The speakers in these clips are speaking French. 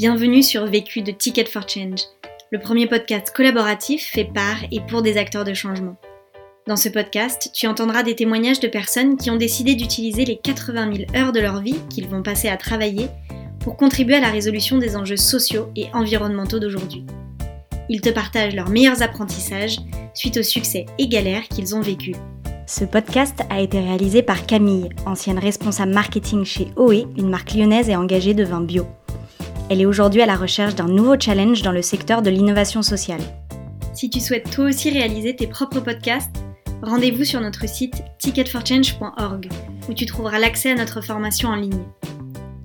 Bienvenue sur Vécu de Ticket for Change, le premier podcast collaboratif fait par et pour des acteurs de changement. Dans ce podcast, tu entendras des témoignages de personnes qui ont décidé d'utiliser les 80 000 heures de leur vie qu'ils vont passer à travailler pour contribuer à la résolution des enjeux sociaux et environnementaux d'aujourd'hui. Ils te partagent leurs meilleurs apprentissages suite aux succès et galères qu'ils ont vécus. Ce podcast a été réalisé par Camille, ancienne responsable marketing chez OE, une marque lyonnaise et engagée de vin bio. Elle est aujourd'hui à la recherche d'un nouveau challenge dans le secteur de l'innovation sociale. Si tu souhaites toi aussi réaliser tes propres podcasts, rendez-vous sur notre site ticketforchange.org où tu trouveras l'accès à notre formation en ligne.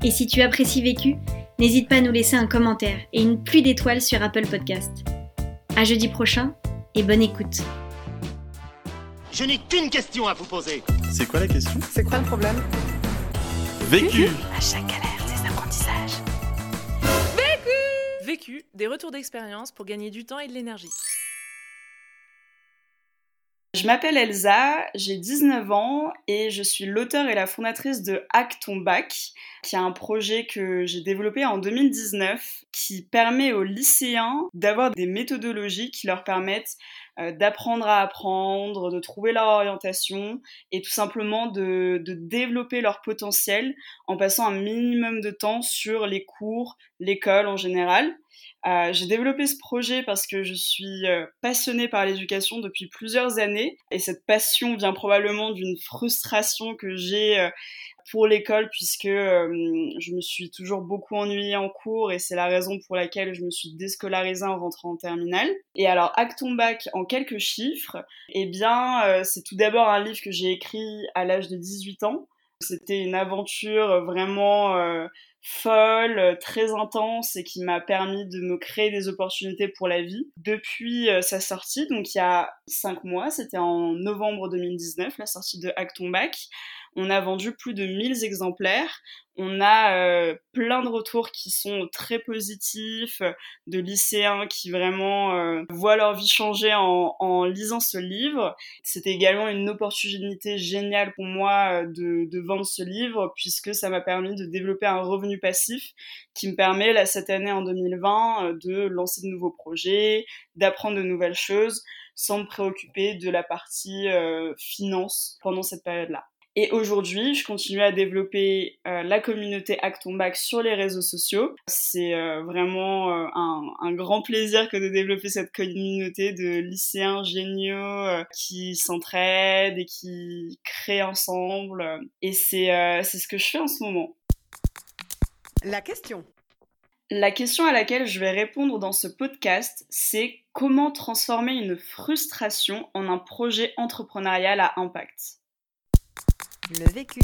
Et si tu apprécies Vécu, n'hésite pas à nous laisser un commentaire et une pluie d'étoiles sur Apple Podcast. À jeudi prochain et bonne écoute. Je n'ai qu'une question à vous poser. C'est quoi la question? C'est quoi le problème? Vécu À chaque galère, Des retours d'expérience pour gagner du temps et de l'énergie. Je m'appelle Elsa, j'ai 19 ans et je suis l'auteur et la fondatrice de Hack ton bac, qui est un projet que j'ai développé en 2019 qui permet aux lycéens d'avoir des méthodologies qui leur permettent euh, d'apprendre à apprendre, de trouver leur orientation et tout simplement de, de, développer leur potentiel en passant un minimum de temps sur les cours, l'école en général. Euh, j'ai développé ce projet parce que je suis euh, passionnée par l'éducation depuis plusieurs années et cette passion vient probablement d'une frustration que j'ai pour l'école puisque je me suis toujours beaucoup ennuyée en cours et c'est la raison pour laquelle je me suis déscolarisée en rentrant en terminale. Et alors Acton Bac en quelques chiffres, eh bien c'est tout d'abord un livre que j'ai écrit à l'âge de 18 ans. C'était une aventure vraiment folle, euh, très intense et qui m'a permis de me créer des opportunités pour la vie. Depuis euh, sa sortie, donc il y a cinq mois, c'était en novembre 2019, la sortie de Acton Back, on a vendu plus de 1000 exemplaires. On a euh, plein de retours qui sont très positifs, de lycéens qui vraiment voient leur vie changer en, lisant ce livre. C'était également une opportunité géniale pour moi de vendre ce livre puisque ça m'a permis de développer un revenu passif qui me permet là cette année en 2020 de lancer de nouveaux projets, d'apprendre de nouvelles choses sans me préoccuper de la partie finance pendant cette période-là. Et aujourd'hui, je continue à développer euh, la communauté Acton Bac sur les réseaux sociaux. C'est euh, vraiment euh, un, un, grand plaisir que de développer cette communauté de lycéens géniaux qui s'entraident et qui créent ensemble. Et c'est c'est ce que je fais en ce moment. La question. La question à laquelle je vais répondre dans ce podcast, c'est comment transformer une frustration en un projet entrepreneurial à impact le vécu.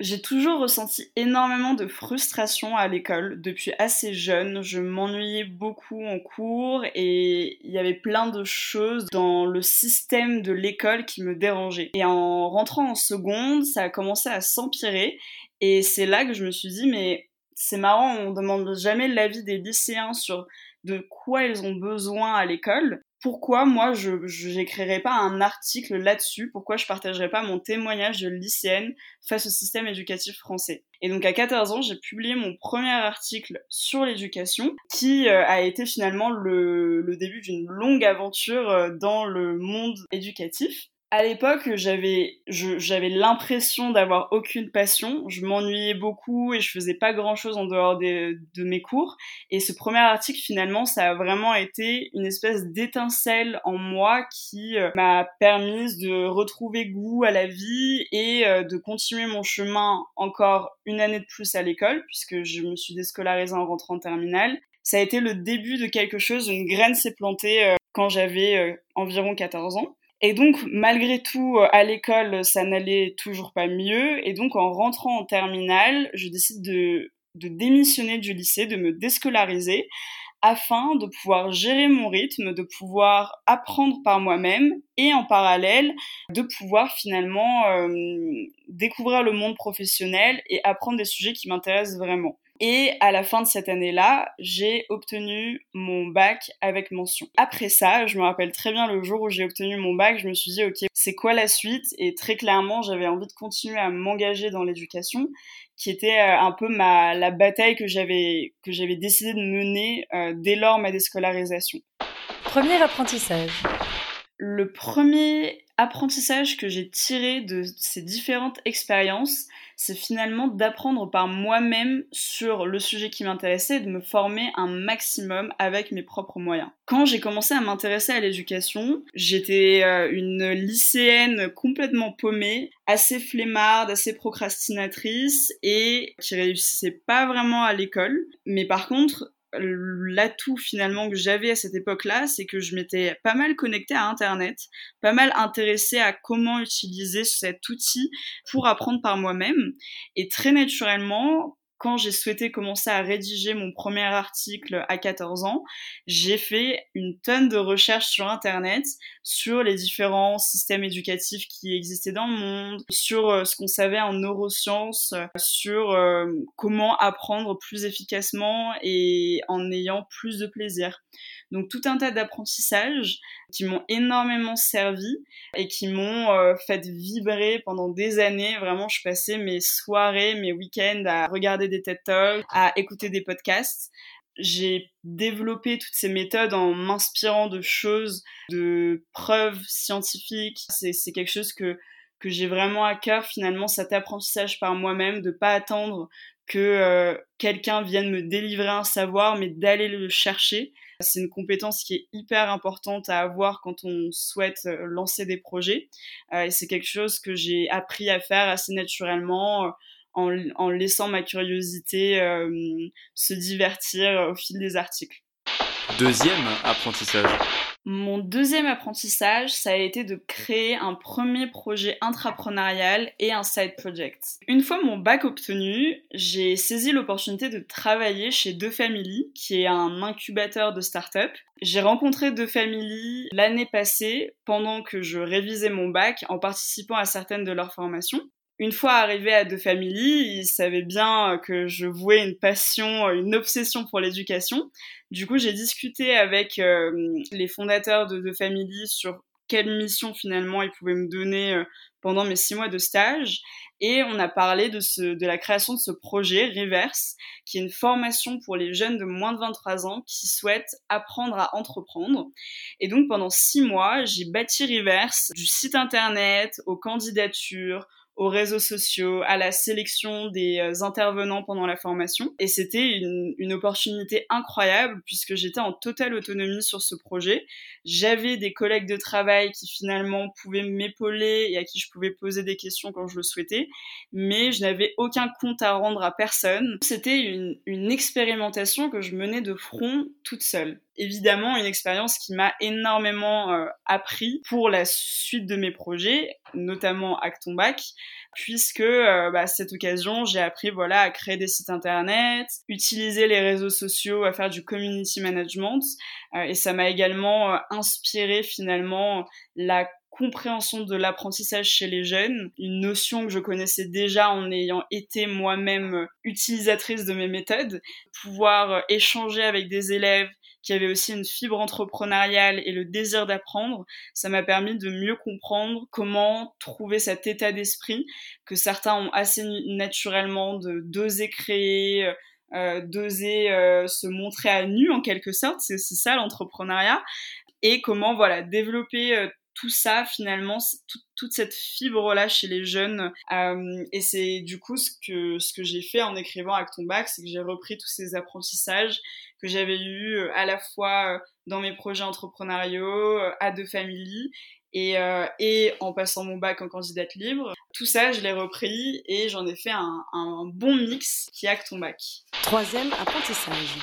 J'ai toujours ressenti énormément de frustration à l'école depuis assez jeune. Je m'ennuyais beaucoup en cours et il y avait plein de choses dans le système de l'école qui me dérangeaient. Et en rentrant en seconde, ça a commencé à s'empirer et c'est là que je me suis dit mais c'est marrant, on demande jamais l'avis des lycéens sur de quoi ils ont besoin à l'école. Pourquoi moi je n'écrirais pas un article là-dessus, pourquoi je partagerais pas mon témoignage de lycéenne face au système éducatif français? Et donc à 14 ans, j'ai publié mon premier article sur l'éducation qui euh, a été finalement le, le début d'une longue aventure euh, dans le monde éducatif à l'époque, j'avais, j'avais l'impression d'avoir aucune passion. Je m'ennuyais beaucoup et je faisais pas grand chose en dehors de mes cours. Et ce premier article, finalement, ça a vraiment été une espèce d'étincelle en moi qui euh, m'a permis de retrouver goût à la vie et euh, de continuer mon chemin encore une année de plus à l'école puisque je me suis déscolarisée en rentrant en terminale. Ça a été le début de quelque chose, une graine s'est plantée euh, quand j'avais environ 14 ans. Et donc, malgré tout, euh, à l'école, ça n'allait toujours pas mieux. Et donc, en rentrant en terminale, je décide de, démissionner du lycée, de me déscolariser, afin de pouvoir gérer mon rythme, de pouvoir apprendre par moi-même et en parallèle de pouvoir finalement euh, découvrir le monde professionnel et apprendre des sujets qui m'intéressent vraiment. Et à la fin de cette année-là, j'ai obtenu mon bac avec mention. Après ça, je me rappelle très bien le jour où j'ai obtenu mon bac, je me suis dit, ok, c'est quoi la suite? Et très clairement, j'avais envie de continuer à m'engager dans l'éducation, qui était euh, un peu ma, la bataille que j'avais, que j'avais décidé de mener euh, dès lors ma déscolarisation. Premier apprentissage. Le premier apprentissage que j'ai tiré de ces différentes expériences, c'est finalement d'apprendre par moi-même sur le sujet qui m'intéressait et de me former un maximum avec mes propres moyens. Quand j'ai commencé à m'intéresser à l'éducation, j'étais euh, une lycéenne complètement paumée, assez flemmarde, assez procrastinatrice et qui réussissait pas vraiment à l'école. Mais par contre, l'atout finalement que j'avais à cette époque-là, c'est que je m'étais pas mal connectée à Internet, pas mal intéressée à comment utiliser cet outil pour apprendre par moi-même. Et très naturellement, quand j'ai souhaité commencer à rédiger mon premier article à 14 ans, j'ai fait une tonne de recherches sur Internet sur les différents systèmes éducatifs qui existaient dans le monde, sur euh, ce qu'on savait en neurosciences, sur euh, comment apprendre plus efficacement et en ayant plus de plaisir. Donc tout un tas d'apprentissages qui m'ont énormément servi et qui m'ont euh, fait vibrer pendant des années. Vraiment, je passais mes soirées, mes week-ends à regarder des TED Talks, à écouter des podcasts. J'ai développé toutes ces méthodes en m'inspirant de choses, de preuves scientifiques. C'est quelque chose que que j'ai vraiment à cœur finalement cet apprentissage par moi-même, de pas attendre que euh, quelqu'un vienne me délivrer un savoir, mais d'aller le chercher. C'est une compétence qui est hyper importante à avoir quand on souhaite euh, lancer des projets. Euh, et c'est quelque chose que j'ai appris à faire assez naturellement euh, en, en, laissant ma curiosité se divertir au fil des articles. Deuxième apprentissage. Mon deuxième apprentissage, ça a été de créer un premier projet intrapreneurial et un side project. Une fois mon bac obtenu, j'ai saisi l'opportunité de travailler chez Deux qui est un incubateur de start-up. J'ai rencontré Deux l'année passée pendant que je révisais mon bac en participant à certaines de leurs formations une fois arrivé à deux ils savaient bien que je vouais une passion, une obsession pour l'éducation. Du coup, j'ai discuté avec euh, les fondateurs de deux Family sur quelle mission finalement ils pouvaient me donner euh, pendant mes six mois de stage. Et on a parlé de, ce, de la création de ce projet Reverse, qui est une formation pour les jeunes de moins de 23 ans qui souhaitent apprendre à entreprendre. Et donc pendant six mois, j'ai bâti Reverse du site internet aux candidatures, aux réseaux sociaux, à la sélection des euh, intervenants pendant la formation. Et c'était une, une, opportunité incroyable puisque j'étais en totale autonomie sur ce projet. J'avais des collègues de travail qui finalement pouvaient m'épauler et à qui je pouvais poser des questions quand je le souhaitais, mais je n'avais aucun compte à rendre à personne. C'était une, une expérimentation que je menais de front toute seule évidemment une expérience qui m'a énormément euh, appris pour la suite de mes projets, notamment Acton Bac, puisque euh, bah, cette occasion, j'ai appris voilà à créer des sites internet, utiliser les réseaux sociaux, à faire du community management, euh, et ça m'a également inspiré finalement la compréhension de l'apprentissage chez les jeunes, une notion que je connaissais déjà en ayant été moi-même utilisatrice de mes méthodes, pouvoir échanger avec des élèves qui avait aussi une fibre entrepreneuriale et le désir d'apprendre, ça m'a permis de mieux comprendre comment trouver cet état d'esprit que certains ont assez naturellement de d'oser créer, euh, d'oser euh, se montrer à nu en quelque sorte, c'est aussi ça l'entrepreneuriat, et comment voilà développer euh, tout ça finalement, toute cette fibre là chez les jeunes. Euh, et c'est du coup ce que ce que j'ai fait en écrivant Acton Bac, c'est que j'ai repris tous ces apprentissages que j'avais eu euh, à la fois euh, dans mes projets entrepreneuriaux, à deux familles et, et en passant mon bac en candidate libre. Tout ça, je l'ai repris et j'en ai fait un, un bon mix qui est Acton Bac. Troisième apprentissage.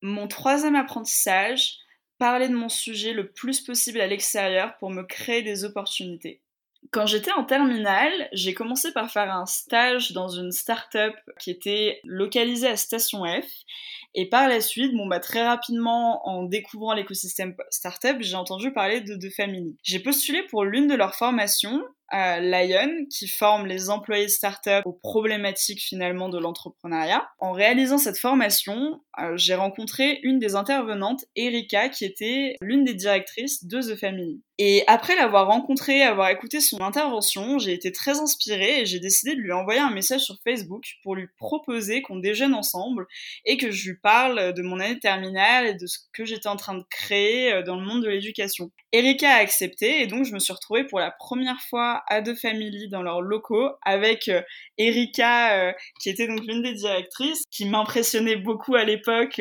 Mon troisième apprentissage, parler de mon sujet le plus possible à l'extérieur pour me créer des opportunités. Quand j'étais en terminale, j'ai commencé par faire un stage dans une start-up qui était localisée à Station F. Et par la suite, bon bah très rapidement, en découvrant l'écosystème start-up, j'ai entendu parler de The Family. J'ai postulé pour l'une de leurs formations Lion, qui forme les employés de start-up aux problématiques finalement de l'entrepreneuriat. En réalisant cette formation, euh, j'ai rencontré une des intervenantes, Erika, qui était l'une des directrices de The Family. Et après l'avoir rencontrée, avoir écouté son intervention, j'ai été très inspirée et j'ai décidé de lui envoyer un message sur Facebook pour lui proposer qu'on déjeune ensemble et que je lui parle de mon année terminale et de ce que j'étais en train de créer euh, dans le monde de l'éducation. Erika a accepté et donc je me suis retrouvée pour la première fois à deux familles dans leurs locaux avec euh, Erika euh, qui était donc l'une des directrices qui m'impressionnait beaucoup à l'époque.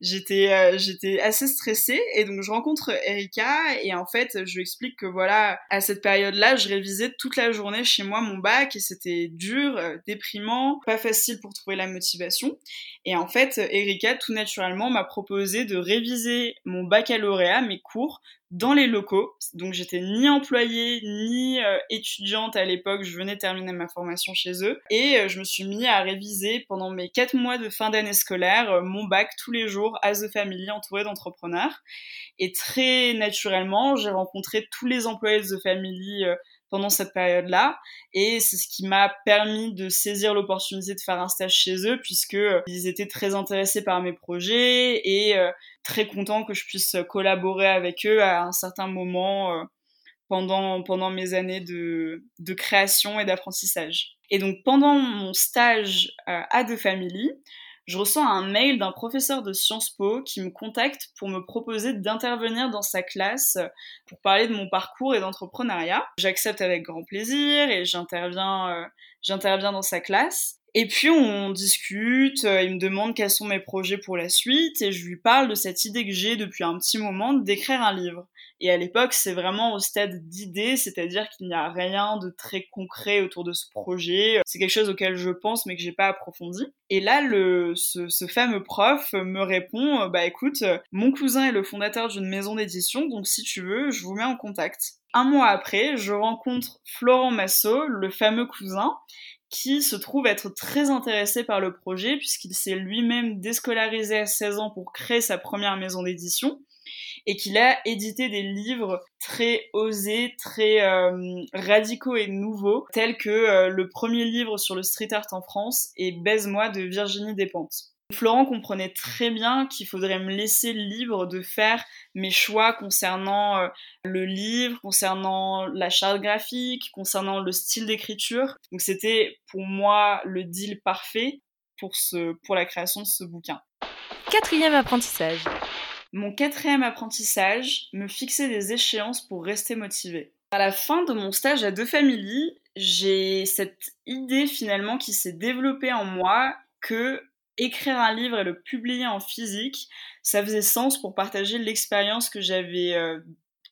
j'étais j'étais assez stressée et donc je rencontre Erika et en fait je lui explique que voilà, à cette période-là, je révisais toute la journée chez moi mon bac et c'était dur, euh, déprimant, pas facile pour trouver la motivation. Et en fait, Erika, tout naturellement, m'a proposé de réviser mon baccalauréat, mes cours, dans les locaux. Donc j'étais ni employée ni euh, étudiante à l'époque, je venais terminer ma formation chez eux et euh, je me suis mis à réviser pendant mes quatre mois de fin d'année scolaire euh, mon bac tous les jours à The Family entouré d'entrepreneurs. Et très naturellement, j'ai rencontré tous les employés de The Family pendant cette période-là. Et c'est ce qui m'a permis de saisir l'opportunité de faire un stage chez eux, puisque euh, ils étaient très intéressés par mes projets et euh, très contents que je puisse collaborer avec eux à un certain moment euh, pendant, pendant mes années de, de création et d'apprentissage. Et donc pendant mon stage à The Family, je reçois un mail d'un professeur de Sciences Po qui me contacte pour me proposer d'intervenir dans sa classe pour parler de mon parcours et d'entrepreneuriat. J'accepte avec grand plaisir et j'interviens, euh, j'interviens dans sa classe. Et puis on discute, euh, il me demande quels sont mes projets pour la suite et je lui parle de cette idée que j'ai depuis un petit moment d'écrire un livre. Et à l'époque, c'est vraiment au stade d'idée, c'est-à-dire qu'il n'y a rien de très concret autour de ce projet. C'est quelque chose auquel je pense, mais que j'ai pas approfondi. Et là, le, ce, ce fameux prof me répond, bah écoute, mon cousin est le fondateur d'une maison d'édition, donc si tu veux, je vous mets en contact. Un mois après, je rencontre Florent Massot, le fameux cousin, qui se trouve être très intéressé par le projet puisqu'il s'est lui-même déscolarisé à 16 ans pour créer sa première maison d'édition et qu'il a édité des livres très osés, très euh, radicaux et nouveaux, tels que euh, le premier livre sur le street art en France et Baise-moi de Virginie Despentes. Florent comprenait très bien qu'il faudrait me laisser libre de faire mes choix concernant euh, le livre, concernant la charte graphique, concernant le style d'écriture. Donc c'était pour moi le deal parfait pour, ce, pour la création de ce bouquin. Quatrième apprentissage. Mon quatrième apprentissage, me fixer des échéances pour rester motivé. À la fin de mon stage à Deux Familles, j'ai cette idée finalement qui s'est développée en moi que écrire un livre et le publier en physique, ça faisait sens pour partager l'expérience que j'avais euh,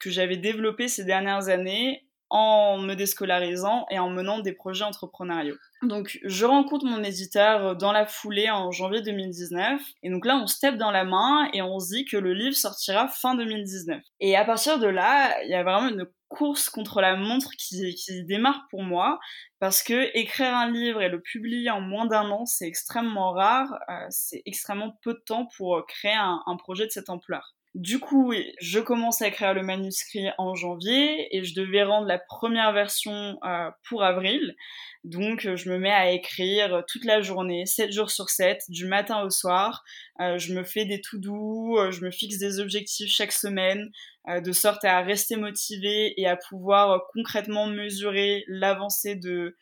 que j'avais développée ces dernières années en me déscolarisant et en menant des projets entrepreneuriaux. Donc je rencontre mon éditeur dans la foulée en janvier 2019 et donc là on se tape dans la main et on se dit que le livre sortira fin 2019. Et à partir de là, il y a vraiment une course contre la montre qui, démarre pour moi parce que écrire un livre et le publier en moins d'un an c'est extrêmement rare, euh, c'est extrêmement peu de temps pour créer un, un projet de cette ampleur. Du coup, je commence à écrire le manuscrit en janvier et je devais rendre la première version euh, pour avril. Donc, euh, je me mets à écrire toute la journée, 7 jours sur 7, du matin au soir. Euh, je me fais des tout doux, je me fixe des objectifs chaque semaine, de sorte à rester motivée et à pouvoir concrètement mesurer l'avancée de,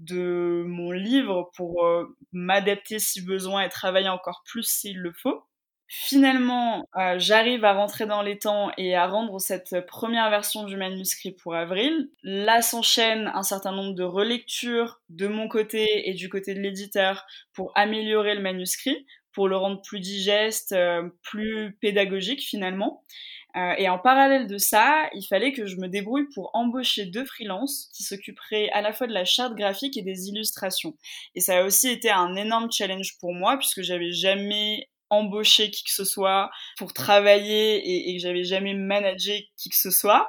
de mon livre pour m'adapter si besoin et travailler encore plus s'il le faut. Finalement, euh, j'arrive à rentrer dans les temps et à rendre cette première version du manuscrit pour avril. Là s'enchaînent un certain nombre de relectures de mon côté et du côté de l'éditeur pour améliorer le manuscrit, pour le rendre plus digeste, euh, plus pédagogique finalement. Euh, et en parallèle de ça, il fallait que je me débrouille pour embaucher deux freelances qui s'occuperaient à la fois de la charte graphique et des illustrations. Et ça a aussi été un énorme challenge pour moi puisque j'avais jamais embauché qui que ce soit pour travailler et, que j'avais jamais managé qui que ce soit.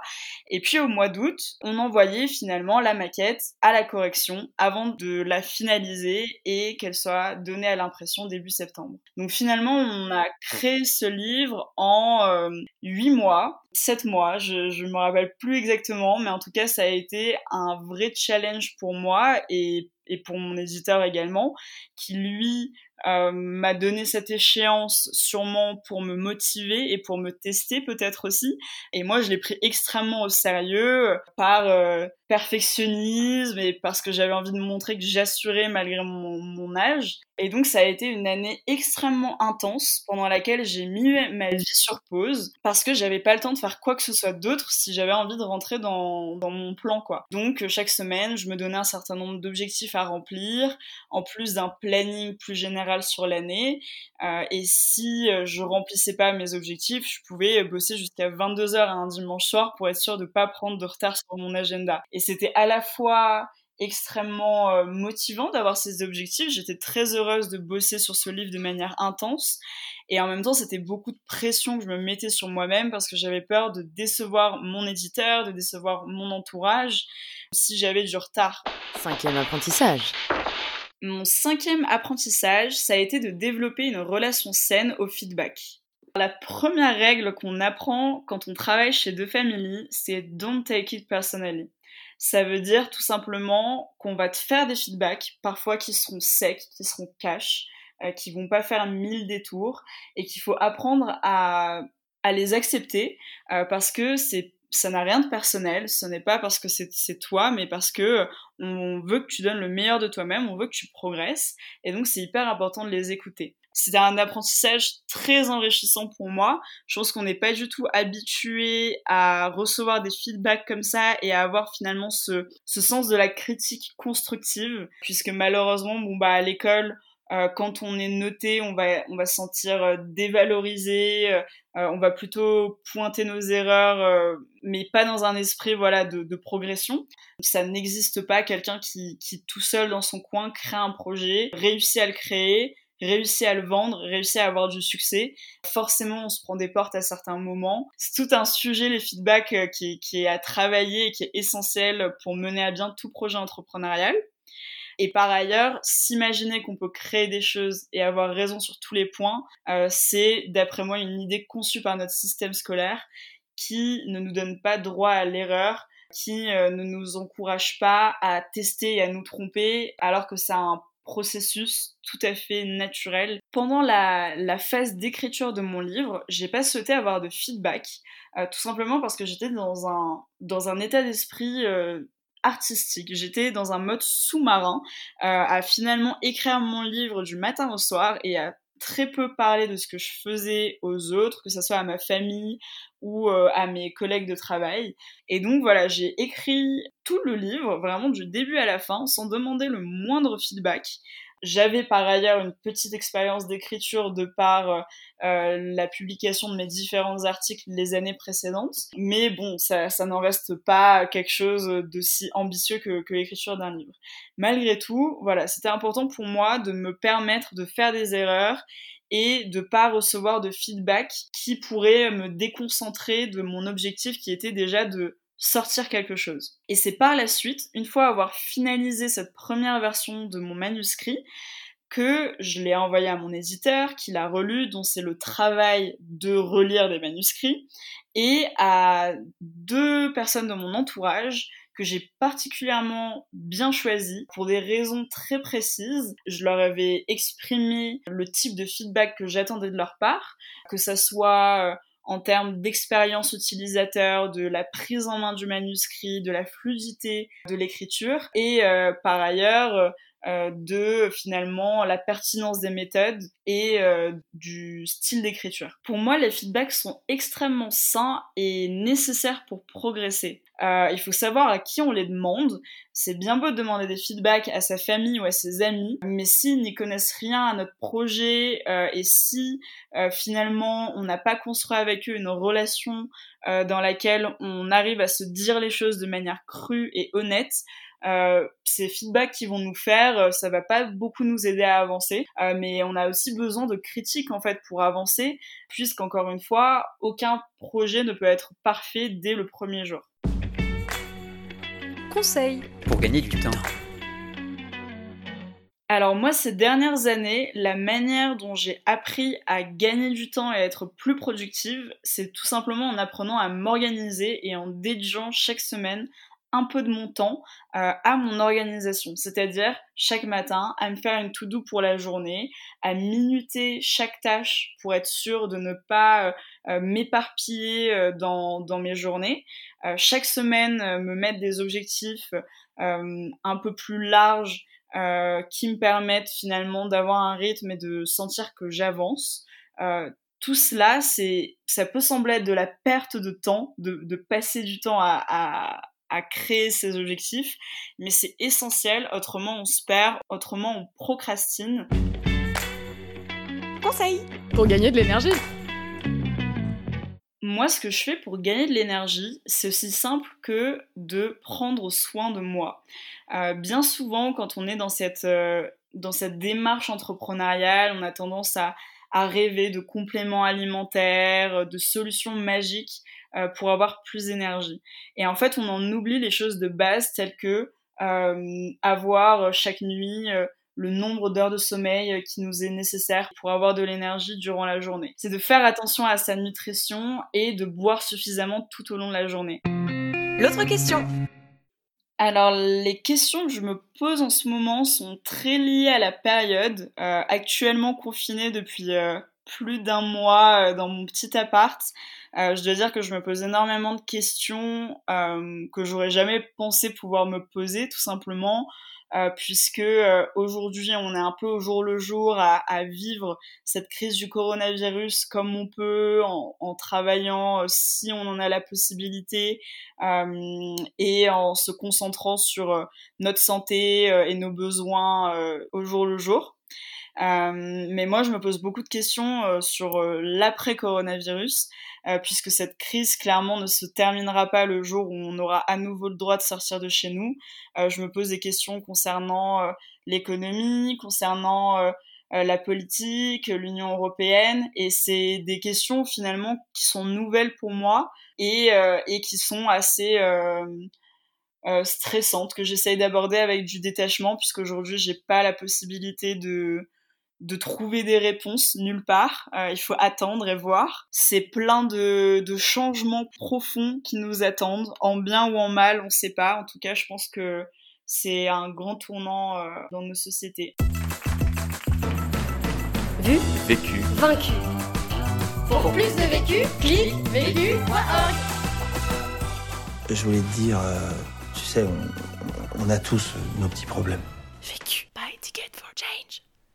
Et puis au mois d'août, on envoyait finalement la maquette à la correction avant de la finaliser et qu'elle soit donnée à l'impression début septembre. Donc finalement, on a créé ce livre en euh, huit mois, sept mois, je, je me rappelle plus exactement, mais en tout cas, ça a été un vrai challenge pour moi et et pour mon éditeur également, qui lui euh, m'a donné cette échéance sûrement pour me motiver et pour me tester peut-être aussi. Et moi, je l'ai pris extrêmement au sérieux par euh, perfectionnisme et parce que j'avais envie de montrer que j'assurais malgré mon, mon, âge. Et donc, ça a été une année extrêmement intense pendant laquelle j'ai mis ma vie sur pause parce que j'avais pas le temps de faire quoi que ce soit d'autre si j'avais envie de rentrer dans, dans mon plan, quoi. Donc, chaque semaine, je me donnais un certain nombre d'objectifs à remplir, en plus d'un planning plus général sur l'année. Euh, et si euh, je remplissais pas mes objectifs, je pouvais bosser jusqu'à 22 heures un dimanche soir pour être sûr de pas prendre de retard sur mon agenda. Et c'était à la fois extrêmement euh, motivant d'avoir ces objectifs. J'étais très heureuse de bosser sur ce livre de manière intense. Et en même temps, c'était beaucoup de pression que je me mettais sur moi-même parce que j'avais peur de décevoir mon éditeur, de décevoir mon entourage si j'avais du retard. Cinquième apprentissage. Mon cinquième apprentissage, ça a été de développer une relation saine au feedback. La première règle qu'on apprend quand on travaille chez deux Family, c'est don't take it personally. Ça veut dire tout simplement qu'on va te faire des feedbacks, parfois qui seront secs, qui seront cash, euh, qui vont pas faire mille détours, et qu'il faut apprendre à, à les accepter euh, parce que c'est ça n'a rien de personnel, ce n'est pas parce que c'est toi, mais parce que on veut que tu donnes le meilleur de toi-même, on veut que tu progresses, et donc c'est hyper important de les écouter. C'était un apprentissage très enrichissant pour moi. Je pense qu'on n'est pas du tout habitué à recevoir des feedbacks comme ça et à avoir finalement ce, ce sens de la critique constructive, puisque malheureusement, bon bah à l'école, euh, quand on est noté, on va, on va se sentir euh, dévalorisé, euh, on va plutôt pointer nos erreurs, mais pas dans un esprit voilà de, progression. Ça n'existe pas quelqu'un qui, qui tout seul dans son coin crée un projet, réussit à le créer, réussit à le vendre, réussit à avoir du succès. Forcément, on se prend des portes à certains moments. C'est tout un sujet, les feedbacks, qui est à travailler et qui est essentiel pour mener à bien tout projet entrepreneurial. Et par ailleurs, s'imaginer qu'on peut créer des choses et avoir raison sur tous les points, euh, c'est d'après moi une idée conçue par notre système scolaire qui ne nous donne pas droit à l'erreur, qui euh, ne nous encourage pas à tester et à nous tromper, alors que c'est un processus tout à fait naturel. Pendant la, phase d'écriture de mon livre, j'ai pas souhaité avoir de feedback, euh, tout simplement parce que j'étais dans un, dans un état d'esprit artistique. J'étais dans un mode sous-marin euh, à finalement écrire mon livre du matin au soir et à très peu parler de ce que je faisais aux autres, que ce soit à ma famille ou euh, à mes collègues de travail. Et donc voilà, j'ai écrit tout le livre, vraiment du début à la fin, sans demander le moindre feedback. J'avais par ailleurs une petite expérience d'écriture de par euh, euh, la publication de mes différents articles les années précédentes, mais bon, ça, n'en reste pas quelque chose d'aussi ambitieux que, que l'écriture d'un livre. Malgré tout, voilà, c'était important pour moi de me permettre de faire des erreurs et de pas recevoir de feedback qui pourrait me déconcentrer de mon objectif qui était déjà de sortir quelque chose. Et c'est par la suite, une fois avoir finalisé cette première version de mon manuscrit, que je l'ai envoyé à mon éditeur, qui l'a relu, dont c'est le travail de relire des manuscrits, et à deux personnes de mon entourage que j'ai particulièrement bien choisi pour des raisons très précises. Je leur avais exprimé le type de feedback que j'attendais de leur part, que ça soit euh, en termes d'expérience utilisateur, de la prise en main du manuscrit, de la fluidité de l'écriture. Et euh, par ailleurs euh, de finalement la pertinence des méthodes et euh, du style d'écriture. Pour moi, les feedbacks sont extrêmement sains et nécessaires pour progresser. Euh, il faut savoir à qui on les demande. C'est bien beau de demander des feedbacks à sa famille ou à ses amis, mais s'ils n'y connaissent rien à notre projet et si finalement on n'a pas construit avec eux une relation dans laquelle on arrive à se dire les choses de manière crue et honnête, ces feedbacks qu'ils vont nous faire, ça va pas beaucoup nous aider à avancer. mais on a aussi besoin de critiques en fait pour avancer, puisqu'encore une fois, aucun projet ne peut être parfait dès le premier jour. Conseil pour gagner du temps. Alors moi, ces dernières années, la manière dont j'ai appris à gagner du temps et à être plus productive, c'est tout simplement en apprenant à m'organiser et en dédiant chaque semaine un peu de mon temps euh, à mon organisation, c'est-à-dire chaque matin à me faire une to-do pour la journée, à minuter chaque tâche pour être sûr de ne pas euh, euh, m'éparpiller dans, dans, mes journées, chaque semaine me mettre des objectifs un peu plus larges euh, qui me permettent finalement d'avoir un rythme et de sentir que j'avance. Euh, tout cela, c'est, ça peut sembler être de la perte de temps, de, de passer du temps à, à, à créer ces objectifs, mais c'est essentiel, autrement on se perd, autrement on procrastine. Conseil pour gagner de l'énergie. Moi, ce que je fais pour gagner de l'énergie, c'est aussi simple que de prendre soin de moi. Euh, bien souvent, quand on est dans cette, euh, dans cette démarche entrepreneuriale, on a tendance à, à rêver de compléments alimentaires, de solutions magiques euh, pour avoir plus d'énergie. Et en fait, on en oublie les choses de base telles que avoir chaque nuit le nombre d'heures de sommeil euh, qui nous est nécessaire pour avoir de l'énergie durant la journée. C'est de faire attention à sa nutrition et de boire suffisamment tout au long de la journée. L'autre question alors, les questions que je me pose en ce moment sont très liées à la période. Euh, actuellement confinée depuis euh, plus d'un mois dans mon petit appart, je dois dire que je me pose énormément de questions que j'aurais jamais pensé pouvoir me poser, tout simplement. Euh, puisque euh, aujourd'hui on est un peu au jour le jour à, à, vivre cette crise du coronavirus comme on peut, en, en travaillant euh, si on en a la possibilité et en se concentrant sur notre santé et nos besoins au jour le jour. Euh, mais moi, je me pose beaucoup de questions euh, sur euh, l'après-coronavirus, puisque cette crise, clairement, ne se terminera pas le jour où on aura à nouveau le droit de sortir de chez nous. je me pose des questions concernant l'économie, concernant la politique, l'Union européenne, et c'est des questions finalement qui sont nouvelles pour moi et, qui sont assez stressantes que j'essaye d'aborder avec du détachement, puisqu'aujourd'hui j'ai pas la possibilité de de trouver des réponses nulle part. Euh, il faut attendre et voir. C'est plein de, de, changements profonds qui nous attendent, en bien ou en mal, on sait pas. En tout cas, je pense que c'est un grand tournant euh, dans nos sociétés. Vu Vécu. Vaincu. Pour plus de vécu, clique vécu.org. Je voulais te dire, euh, tu sais, on, on a tous nos petits problèmes.